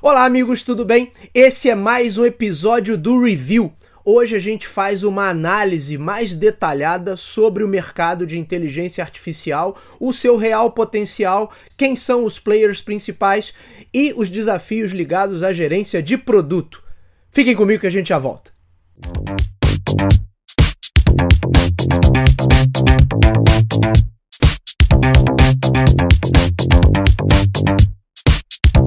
Olá, amigos, tudo bem? Esse é mais um episódio do Review. Hoje a gente faz uma análise mais detalhada sobre o mercado de inteligência artificial, o seu real potencial, quem são os players principais e os desafios ligados à gerência de produto. Fiquem comigo que a gente já volta.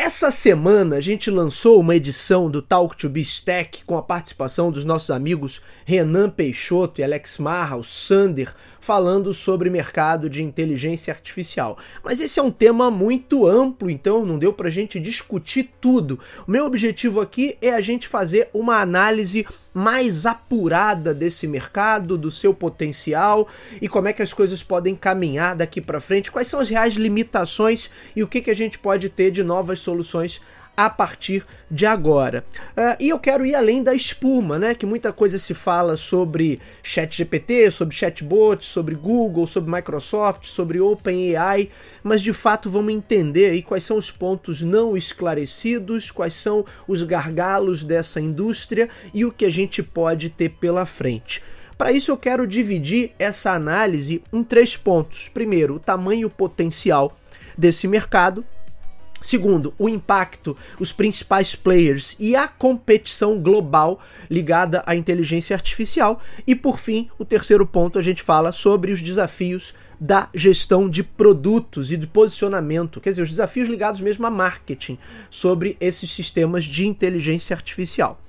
Essa semana a gente lançou uma edição do Talk to Be Stack com a participação dos nossos amigos Renan Peixoto e Alex Marra, o Sander, falando sobre mercado de inteligência artificial. Mas esse é um tema muito amplo, então não deu pra gente discutir tudo. O meu objetivo aqui é a gente fazer uma análise mais apurada desse mercado, do seu potencial e como é que as coisas podem caminhar daqui para frente, quais são as reais limitações e o que, que a gente pode ter de novas soluções a partir de agora. Uh, e eu quero ir além da espuma, né? Que muita coisa se fala sobre ChatGPT, sobre chatbots, sobre Google, sobre Microsoft, sobre OpenAI, mas de fato vamos entender aí quais são os pontos não esclarecidos, quais são os gargalos dessa indústria e o que a gente pode ter pela frente. Para isso eu quero dividir essa análise em três pontos. Primeiro, o tamanho potencial desse mercado, Segundo, o impacto, os principais players e a competição global ligada à inteligência artificial. E por fim, o terceiro ponto, a gente fala sobre os desafios da gestão de produtos e de posicionamento, quer dizer, os desafios ligados mesmo a marketing sobre esses sistemas de inteligência artificial.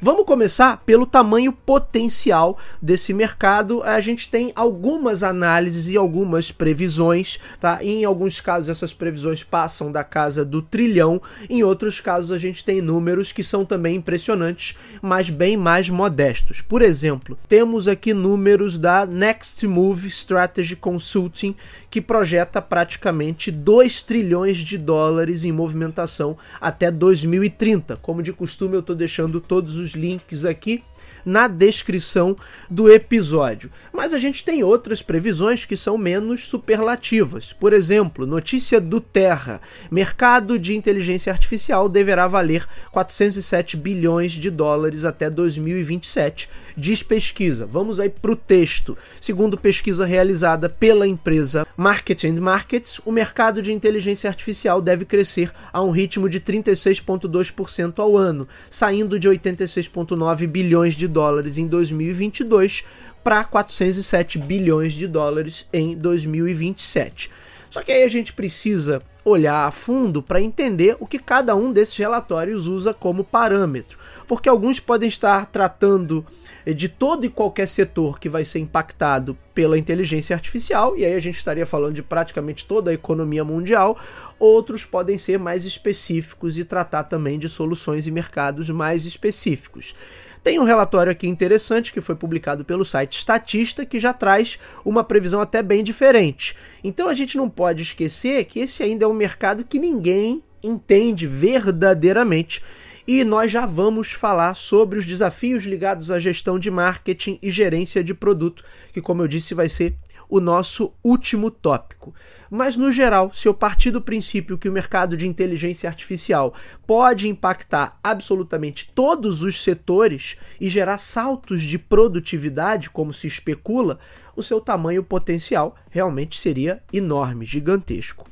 Vamos começar pelo tamanho potencial desse mercado. A gente tem algumas análises e algumas previsões, tá? Em alguns casos essas previsões passam da casa do trilhão, em outros casos a gente tem números que são também impressionantes, mas bem mais modestos. Por exemplo, temos aqui números da Next Move Strategy Consulting, que projeta praticamente 2 trilhões de dólares em movimentação até 2030. Como de costume, eu estou deixando todos os links aqui na descrição do episódio. Mas a gente tem outras previsões que são menos superlativas. Por exemplo, notícia do Terra: mercado de inteligência artificial deverá valer 407 bilhões de dólares até 2027, diz pesquisa. Vamos aí para o texto. Segundo pesquisa realizada pela empresa Market and Markets, o mercado de inteligência artificial deve crescer a um ritmo de 36,2% ao ano, saindo de 86,9 bilhões de dólares em 2022 para 407 bilhões de dólares em 2027. Só que aí a gente precisa olhar a fundo para entender o que cada um desses relatórios usa como parâmetro, porque alguns podem estar tratando de todo e qualquer setor que vai ser impactado pela inteligência artificial, e aí a gente estaria falando de praticamente toda a economia mundial, outros podem ser mais específicos e tratar também de soluções e mercados mais específicos. Tem um relatório aqui interessante que foi publicado pelo site Statista que já traz uma previsão até bem diferente. Então a gente não pode esquecer que esse ainda é um mercado que ninguém entende verdadeiramente. E nós já vamos falar sobre os desafios ligados à gestão de marketing e gerência de produto, que, como eu disse, vai ser o nosso último tópico. Mas, no geral, se eu partir do princípio que o mercado de inteligência artificial pode impactar absolutamente todos os setores e gerar saltos de produtividade, como se especula, o seu tamanho potencial realmente seria enorme, gigantesco.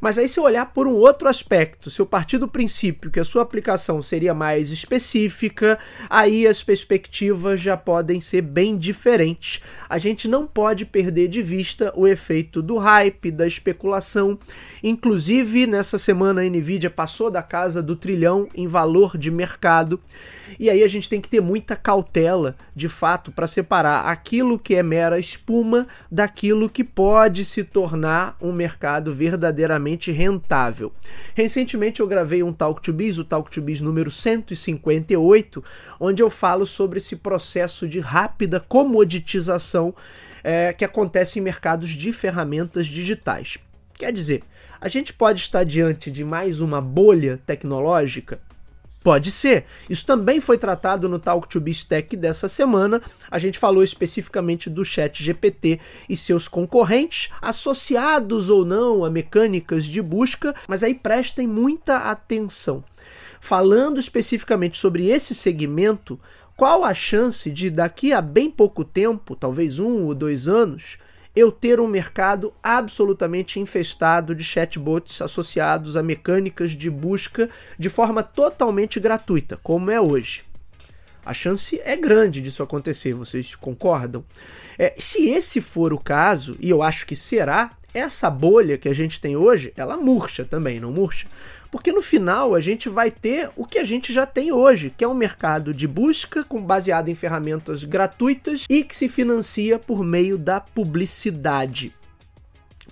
Mas aí, se eu olhar por um outro aspecto, se eu partir do princípio que a sua aplicação seria mais específica, aí as perspectivas já podem ser bem diferentes. A gente não pode perder de vista o efeito do hype, da especulação. Inclusive, nessa semana a Nvidia passou da casa do trilhão em valor de mercado. E aí a gente tem que ter muita cautela, de fato, para separar aquilo que é mera espuma daquilo que pode se tornar um mercado verdadeiramente rentável. Recentemente eu gravei um Talk to Biz, o Talk to Biz número 158, onde eu falo sobre esse processo de rápida comoditização é, que acontece em mercados de ferramentas digitais. Quer dizer, a gente pode estar diante de mais uma bolha tecnológica? Pode ser. Isso também foi tratado no Talk to Tech dessa semana. A gente falou especificamente do Chat GPT e seus concorrentes, associados ou não a mecânicas de busca, mas aí prestem muita atenção. Falando especificamente sobre esse segmento, qual a chance de daqui a bem pouco tempo, talvez um ou dois anos, eu ter um mercado absolutamente infestado de chatbots associados a mecânicas de busca de forma totalmente gratuita, como é hoje. A chance é grande disso acontecer, vocês concordam? É, se esse for o caso, e eu acho que será, essa bolha que a gente tem hoje, ela murcha também, não murcha? porque no final a gente vai ter o que a gente já tem hoje, que é um mercado de busca com baseado em ferramentas gratuitas e que se financia por meio da publicidade.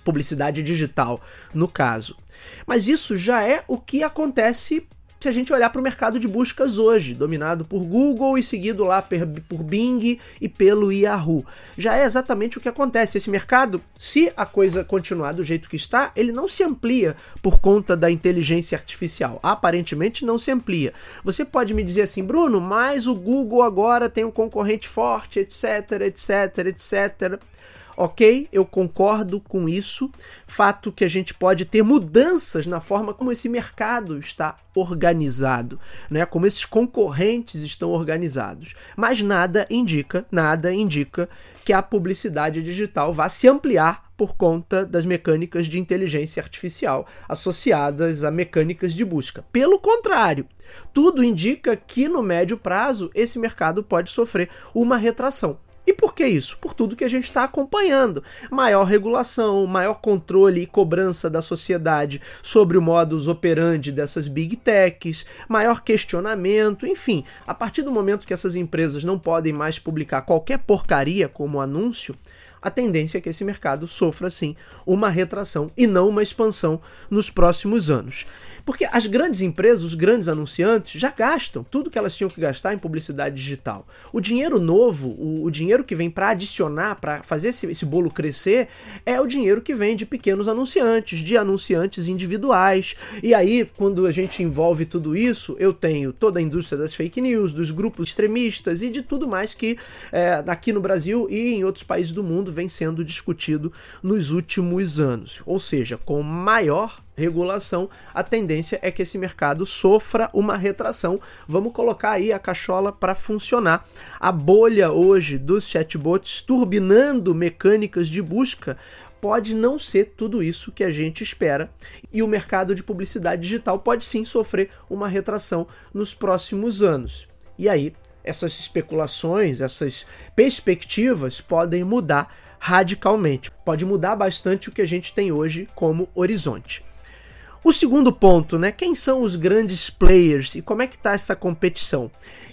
Publicidade digital, no caso. Mas isso já é o que acontece se a gente olhar para o mercado de buscas hoje, dominado por Google e seguido lá por Bing e pelo Yahoo. Já é exatamente o que acontece. Esse mercado, se a coisa continuar do jeito que está, ele não se amplia por conta da inteligência artificial. Aparentemente não se amplia. Você pode me dizer assim, Bruno, mas o Google agora tem um concorrente forte, etc, etc, etc. Ok, eu concordo com isso. Fato que a gente pode ter mudanças na forma como esse mercado está organizado, né? Como esses concorrentes estão organizados. Mas nada indica, nada indica que a publicidade digital vá se ampliar por conta das mecânicas de inteligência artificial associadas a mecânicas de busca. Pelo contrário, tudo indica que no médio prazo esse mercado pode sofrer uma retração. E por que isso? Por tudo que a gente está acompanhando. Maior regulação, maior controle e cobrança da sociedade sobre o modus operandi dessas big techs, maior questionamento, enfim. A partir do momento que essas empresas não podem mais publicar qualquer porcaria como anúncio, a tendência é que esse mercado sofra, sim, uma retração e não uma expansão nos próximos anos. Porque as grandes empresas, os grandes anunciantes, já gastam tudo que elas tinham que gastar em publicidade digital. O dinheiro novo, o, o dinheiro que vem para adicionar, para fazer esse, esse bolo crescer, é o dinheiro que vem de pequenos anunciantes, de anunciantes individuais. E aí, quando a gente envolve tudo isso, eu tenho toda a indústria das fake news, dos grupos extremistas e de tudo mais que é, aqui no Brasil e em outros países do mundo vem sendo discutido nos últimos anos. Ou seja, com maior regulação, a tendência é que esse mercado sofra uma retração. Vamos colocar aí a cachola para funcionar. A bolha hoje dos chatbots turbinando mecânicas de busca pode não ser tudo isso que a gente espera e o mercado de publicidade digital pode sim sofrer uma retração nos próximos anos. E aí, essas especulações, essas perspectivas podem mudar radicalmente. Pode mudar bastante o que a gente tem hoje como horizonte. O segundo ponto, né? Quem são os grandes players e como é que está essa competição?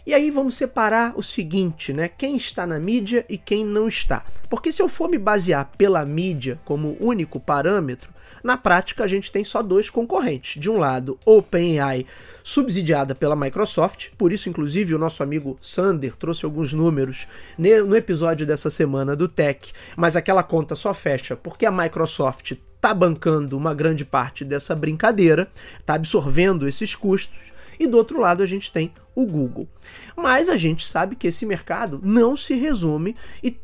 E aí vamos separar o seguinte, né? Quem está na mídia e quem não está. Porque se eu for me basear pela mídia como único parâmetro, na prática, a gente tem só dois concorrentes. De um lado, OpenAI, subsidiada pela Microsoft, por isso, inclusive, o nosso amigo Sander trouxe alguns números no episódio dessa semana do Tech, mas aquela conta só fecha porque a Microsoft está bancando uma grande parte dessa brincadeira, está absorvendo esses custos. E do outro lado a gente tem o Google. Mas a gente sabe que esse mercado não se resume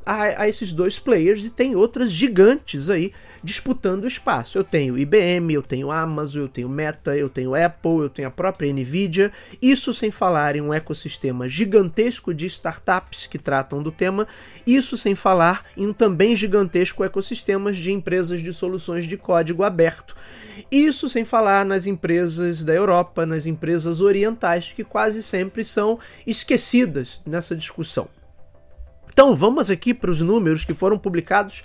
a, a esses dois players e tem outras gigantes aí disputando espaço. Eu tenho IBM, eu tenho Amazon, eu tenho Meta, eu tenho Apple, eu tenho a própria Nvidia. Isso sem falar em um ecossistema gigantesco de startups que tratam do tema. Isso sem falar em um também gigantesco ecossistema de empresas de soluções de código aberto. Isso sem falar nas empresas da Europa, nas empresas orientais que quase sempre são esquecidas nessa discussão. Então vamos aqui para os números que foram publicados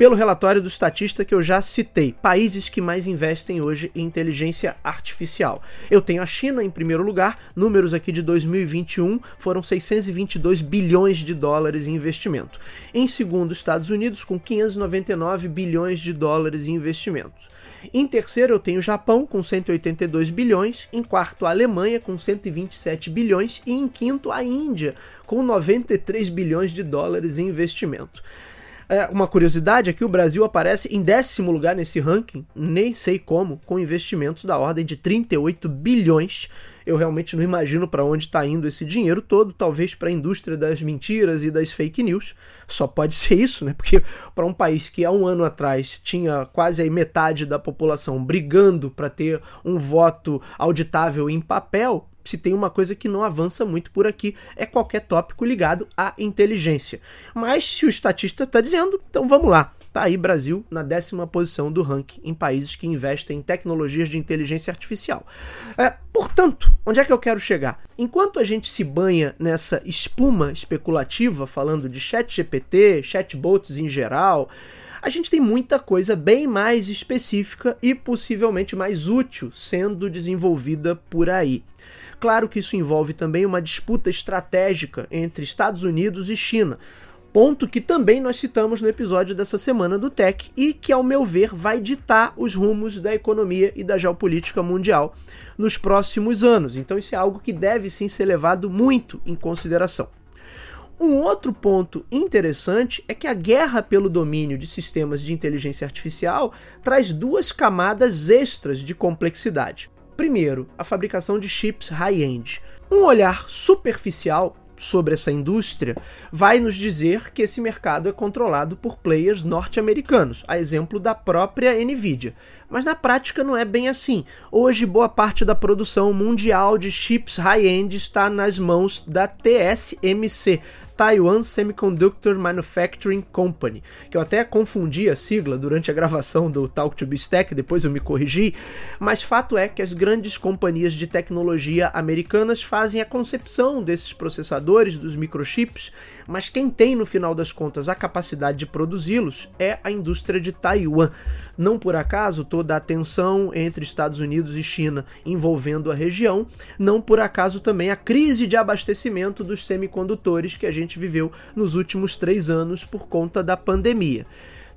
pelo relatório do estatista que eu já citei, países que mais investem hoje em inteligência artificial. Eu tenho a China em primeiro lugar, números aqui de 2021 foram 622 bilhões de dólares em investimento. Em segundo, Estados Unidos com 599 bilhões de dólares em investimentos. Em terceiro, eu tenho o Japão com 182 bilhões. Em quarto, a Alemanha com 127 bilhões. E em quinto, a Índia com 93 bilhões de dólares em investimento. É, uma curiosidade é que o Brasil aparece em décimo lugar nesse ranking, nem sei como, com investimentos da ordem de 38 bilhões. Eu realmente não imagino para onde está indo esse dinheiro todo, talvez para a indústria das mentiras e das fake news. Só pode ser isso, né? Porque para um país que há um ano atrás tinha quase aí metade da população brigando para ter um voto auditável em papel, se tem uma coisa que não avança muito por aqui, é qualquer tópico ligado à inteligência. Mas se o estatista está dizendo, então vamos lá. Tá aí Brasil na décima posição do ranking em países que investem em tecnologias de inteligência artificial. É, portanto, onde é que eu quero chegar? Enquanto a gente se banha nessa espuma especulativa, falando de chat GPT, chatbots em geral, a gente tem muita coisa bem mais específica e possivelmente mais útil sendo desenvolvida por aí. Claro que isso envolve também uma disputa estratégica entre Estados Unidos e China, ponto que também nós citamos no episódio dessa semana do Tech e que, ao meu ver, vai ditar os rumos da economia e da geopolítica mundial nos próximos anos. Então, isso é algo que deve sim ser levado muito em consideração. Um outro ponto interessante é que a guerra pelo domínio de sistemas de inteligência artificial traz duas camadas extras de complexidade. Primeiro, a fabricação de chips high-end. Um olhar superficial sobre essa indústria vai nos dizer que esse mercado é controlado por players norte-americanos, a exemplo da própria Nvidia. Mas na prática não é bem assim. Hoje, boa parte da produção mundial de chips high-end está nas mãos da TSMC, Taiwan Semiconductor Manufacturing Company, que eu até confundi a sigla durante a gravação do Talk to Bistec, depois eu me corrigi, mas fato é que as grandes companhias de tecnologia americanas fazem a concepção desses processadores, dos microchips, mas quem tem no final das contas a capacidade de produzi-los é a indústria de Taiwan. Não por acaso toda a tensão entre Estados Unidos e China envolvendo a região, não por acaso também a crise de abastecimento dos semicondutores que a gente viveu nos últimos três anos por conta da pandemia.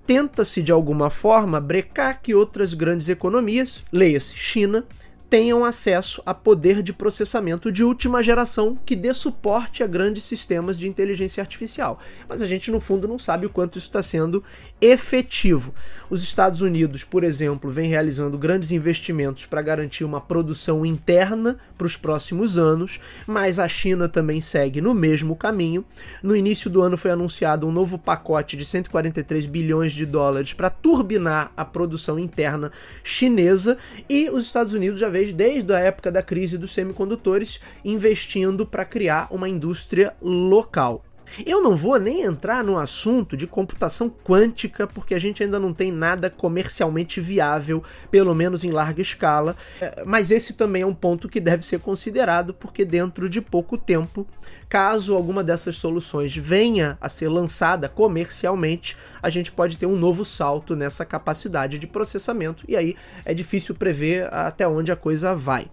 Tenta-se de alguma forma brecar que outras grandes economias, leia-se China, tenham acesso a poder de processamento de última geração que dê suporte a grandes sistemas de inteligência artificial. Mas a gente, no fundo, não sabe o quanto isso está sendo efetivo. Os Estados Unidos, por exemplo, vem realizando grandes investimentos para garantir uma produção interna para os próximos anos, mas a China também segue no mesmo caminho. No início do ano foi anunciado um novo pacote de 143 bilhões de dólares para turbinar a produção interna chinesa e os Estados Unidos já veio desde a época da crise dos semicondutores, investindo para criar uma indústria local. Eu não vou nem entrar no assunto de computação quântica, porque a gente ainda não tem nada comercialmente viável, pelo menos em larga escala, é, mas esse também é um ponto que deve ser considerado, porque dentro de pouco tempo, caso alguma dessas soluções venha a ser lançada comercialmente, a gente pode ter um novo salto nessa capacidade de processamento, e aí é difícil prever até onde a coisa vai.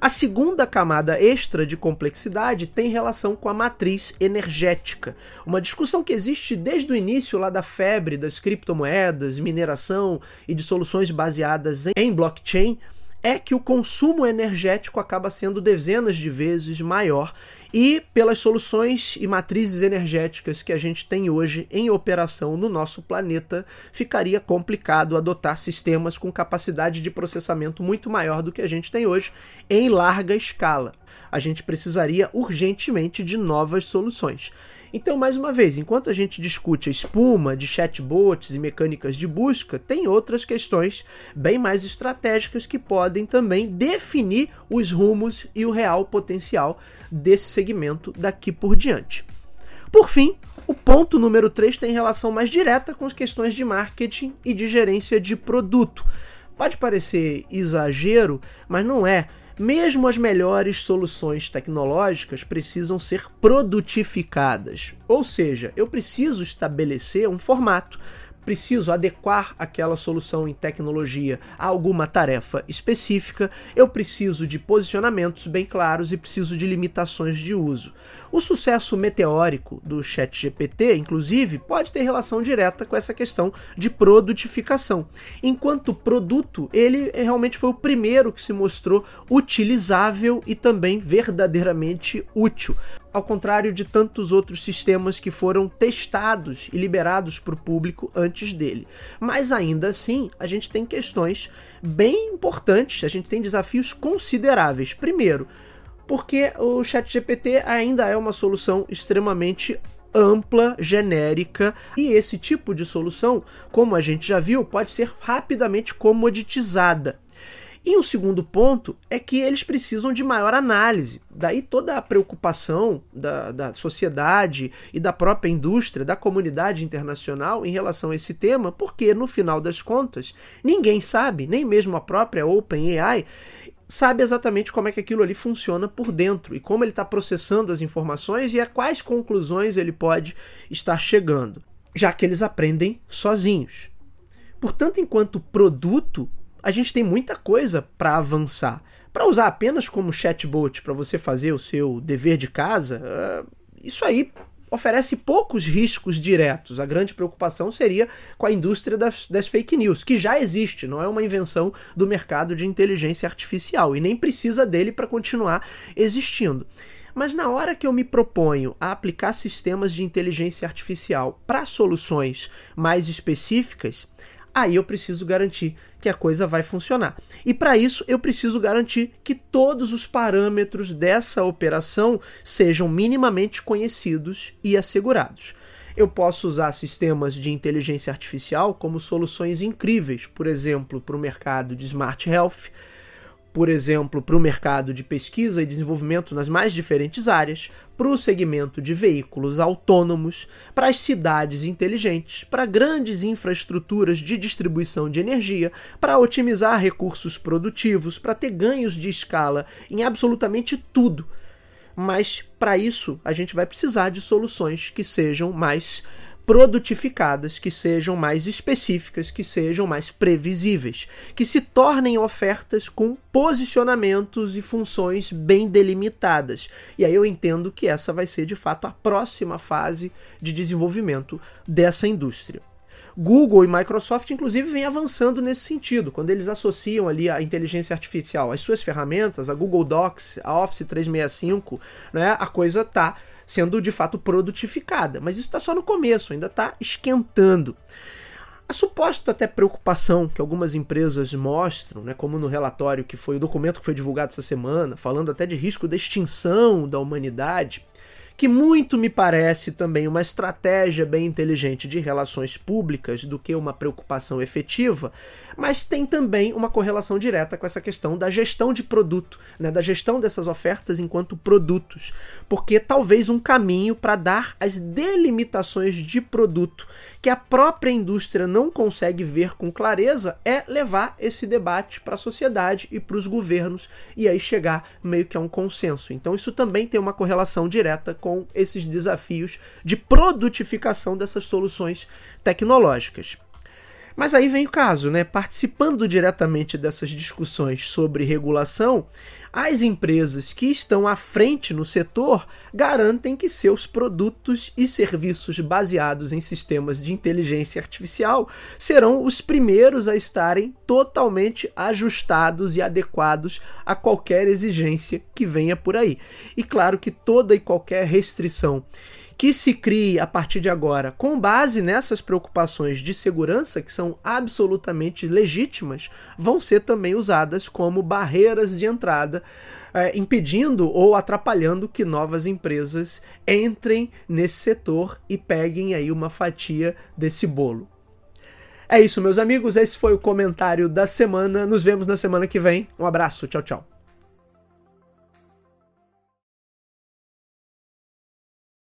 A segunda camada extra de complexidade tem relação com a matriz energética, uma discussão que existe desde o início lá da febre das criptomoedas, mineração e de soluções baseadas em blockchain é que o consumo energético acaba sendo dezenas de vezes maior e pelas soluções e matrizes energéticas que a gente tem hoje em operação no nosso planeta, ficaria complicado adotar sistemas com capacidade de processamento muito maior do que a gente tem hoje em larga escala. A gente precisaria urgentemente de novas soluções. Então, mais uma vez, enquanto a gente discute a espuma de chatbots e mecânicas de busca, tem outras questões bem mais estratégicas que podem também definir os rumos e o real potencial desse segmento daqui por diante. Por fim, o ponto número 3 tem relação mais direta com as questões de marketing e de gerência de produto. Pode parecer exagero, mas não é. Mesmo as melhores soluções tecnológicas precisam ser produtificadas. Ou seja, eu preciso estabelecer um formato preciso adequar aquela solução em tecnologia a alguma tarefa específica, eu preciso de posicionamentos bem claros e preciso de limitações de uso. O sucesso meteórico do ChatGPT, inclusive, pode ter relação direta com essa questão de produtificação. Enquanto produto, ele realmente foi o primeiro que se mostrou utilizável e também verdadeiramente útil. Ao contrário de tantos outros sistemas que foram testados e liberados para o público antes dele. Mas ainda assim, a gente tem questões bem importantes, a gente tem desafios consideráveis. Primeiro, porque o ChatGPT ainda é uma solução extremamente ampla, genérica, e esse tipo de solução, como a gente já viu, pode ser rapidamente comoditizada. E um segundo ponto é que eles precisam de maior análise. Daí toda a preocupação da, da sociedade e da própria indústria, da comunidade internacional em relação a esse tema, porque no final das contas, ninguém sabe, nem mesmo a própria OpenAI, sabe exatamente como é que aquilo ali funciona por dentro e como ele está processando as informações e a quais conclusões ele pode estar chegando, já que eles aprendem sozinhos. Portanto, enquanto produto, a gente tem muita coisa para avançar. Para usar apenas como chatbot para você fazer o seu dever de casa, uh, isso aí oferece poucos riscos diretos. A grande preocupação seria com a indústria das, das, fake news, que já existe, não é uma invenção do mercado de inteligência artificial e nem precisa dele para continuar existindo. Mas na hora que eu me proponho a aplicar sistemas de inteligência artificial para soluções mais específicas, aí eu preciso garantir que a coisa vai funcionar. E para isso eu preciso garantir que todos os parâmetros dessa operação sejam minimamente conhecidos e assegurados. Eu posso usar sistemas de inteligência artificial como soluções incríveis, por exemplo, para o mercado de smart health, por exemplo, para o mercado de pesquisa e desenvolvimento nas mais diferentes áreas, para o segmento de veículos autônomos, para as cidades inteligentes, para grandes infraestruturas de distribuição de energia, para otimizar recursos produtivos, para ter ganhos de escala em absolutamente tudo. Mas para isso a gente vai precisar de soluções que sejam mais produtificadas, que sejam mais específicas, que sejam mais previsíveis, que se tornem ofertas com posicionamentos e funções bem delimitadas. E aí eu entendo que essa vai ser de fato a próxima fase de desenvolvimento dessa indústria. Google e Microsoft, inclusive, vêm avançando nesse sentido, quando eles associam ali a inteligência artificial às suas ferramentas, a Google Docs, a Office 365, né, a coisa está sendo de fato produtificada. Mas isso está só no começo, ainda está esquentando. A suposta até preocupação que algumas empresas mostram, né, como no relatório que foi o documento que foi divulgado essa semana, falando até de risco de extinção da humanidade, que muito me parece também uma estratégia bem inteligente de relações públicas do que uma preocupação efetiva, mas tem também uma correlação direta com essa questão da gestão de produto, né, da gestão dessas ofertas enquanto produtos, porque talvez um caminho para dar as delimitações de produto que a própria indústria não consegue ver com clareza é levar esse debate para a sociedade e para os governos e aí chegar meio que a um consenso. Então isso também tem uma correlação direta com com esses desafios de produtificação dessas soluções tecnológicas. Mas aí vem o caso, né? Participando diretamente dessas discussões sobre regulação, as empresas que estão à frente no setor garantem que seus produtos e serviços baseados em sistemas de inteligência artificial serão os primeiros a estarem totalmente ajustados e adequados a qualquer exigência que venha por aí. E claro que toda e qualquer restrição que se crie a partir de agora com base nessas preocupações de segurança, que são absolutamente legítimas, vão ser também usadas como barreiras de entrada. É, impedindo ou atrapalhando que novas empresas entrem nesse setor e peguem aí uma fatia desse bolo. É isso, meus amigos. Esse foi o comentário da semana. Nos vemos na semana que vem. Um abraço. Tchau, tchau.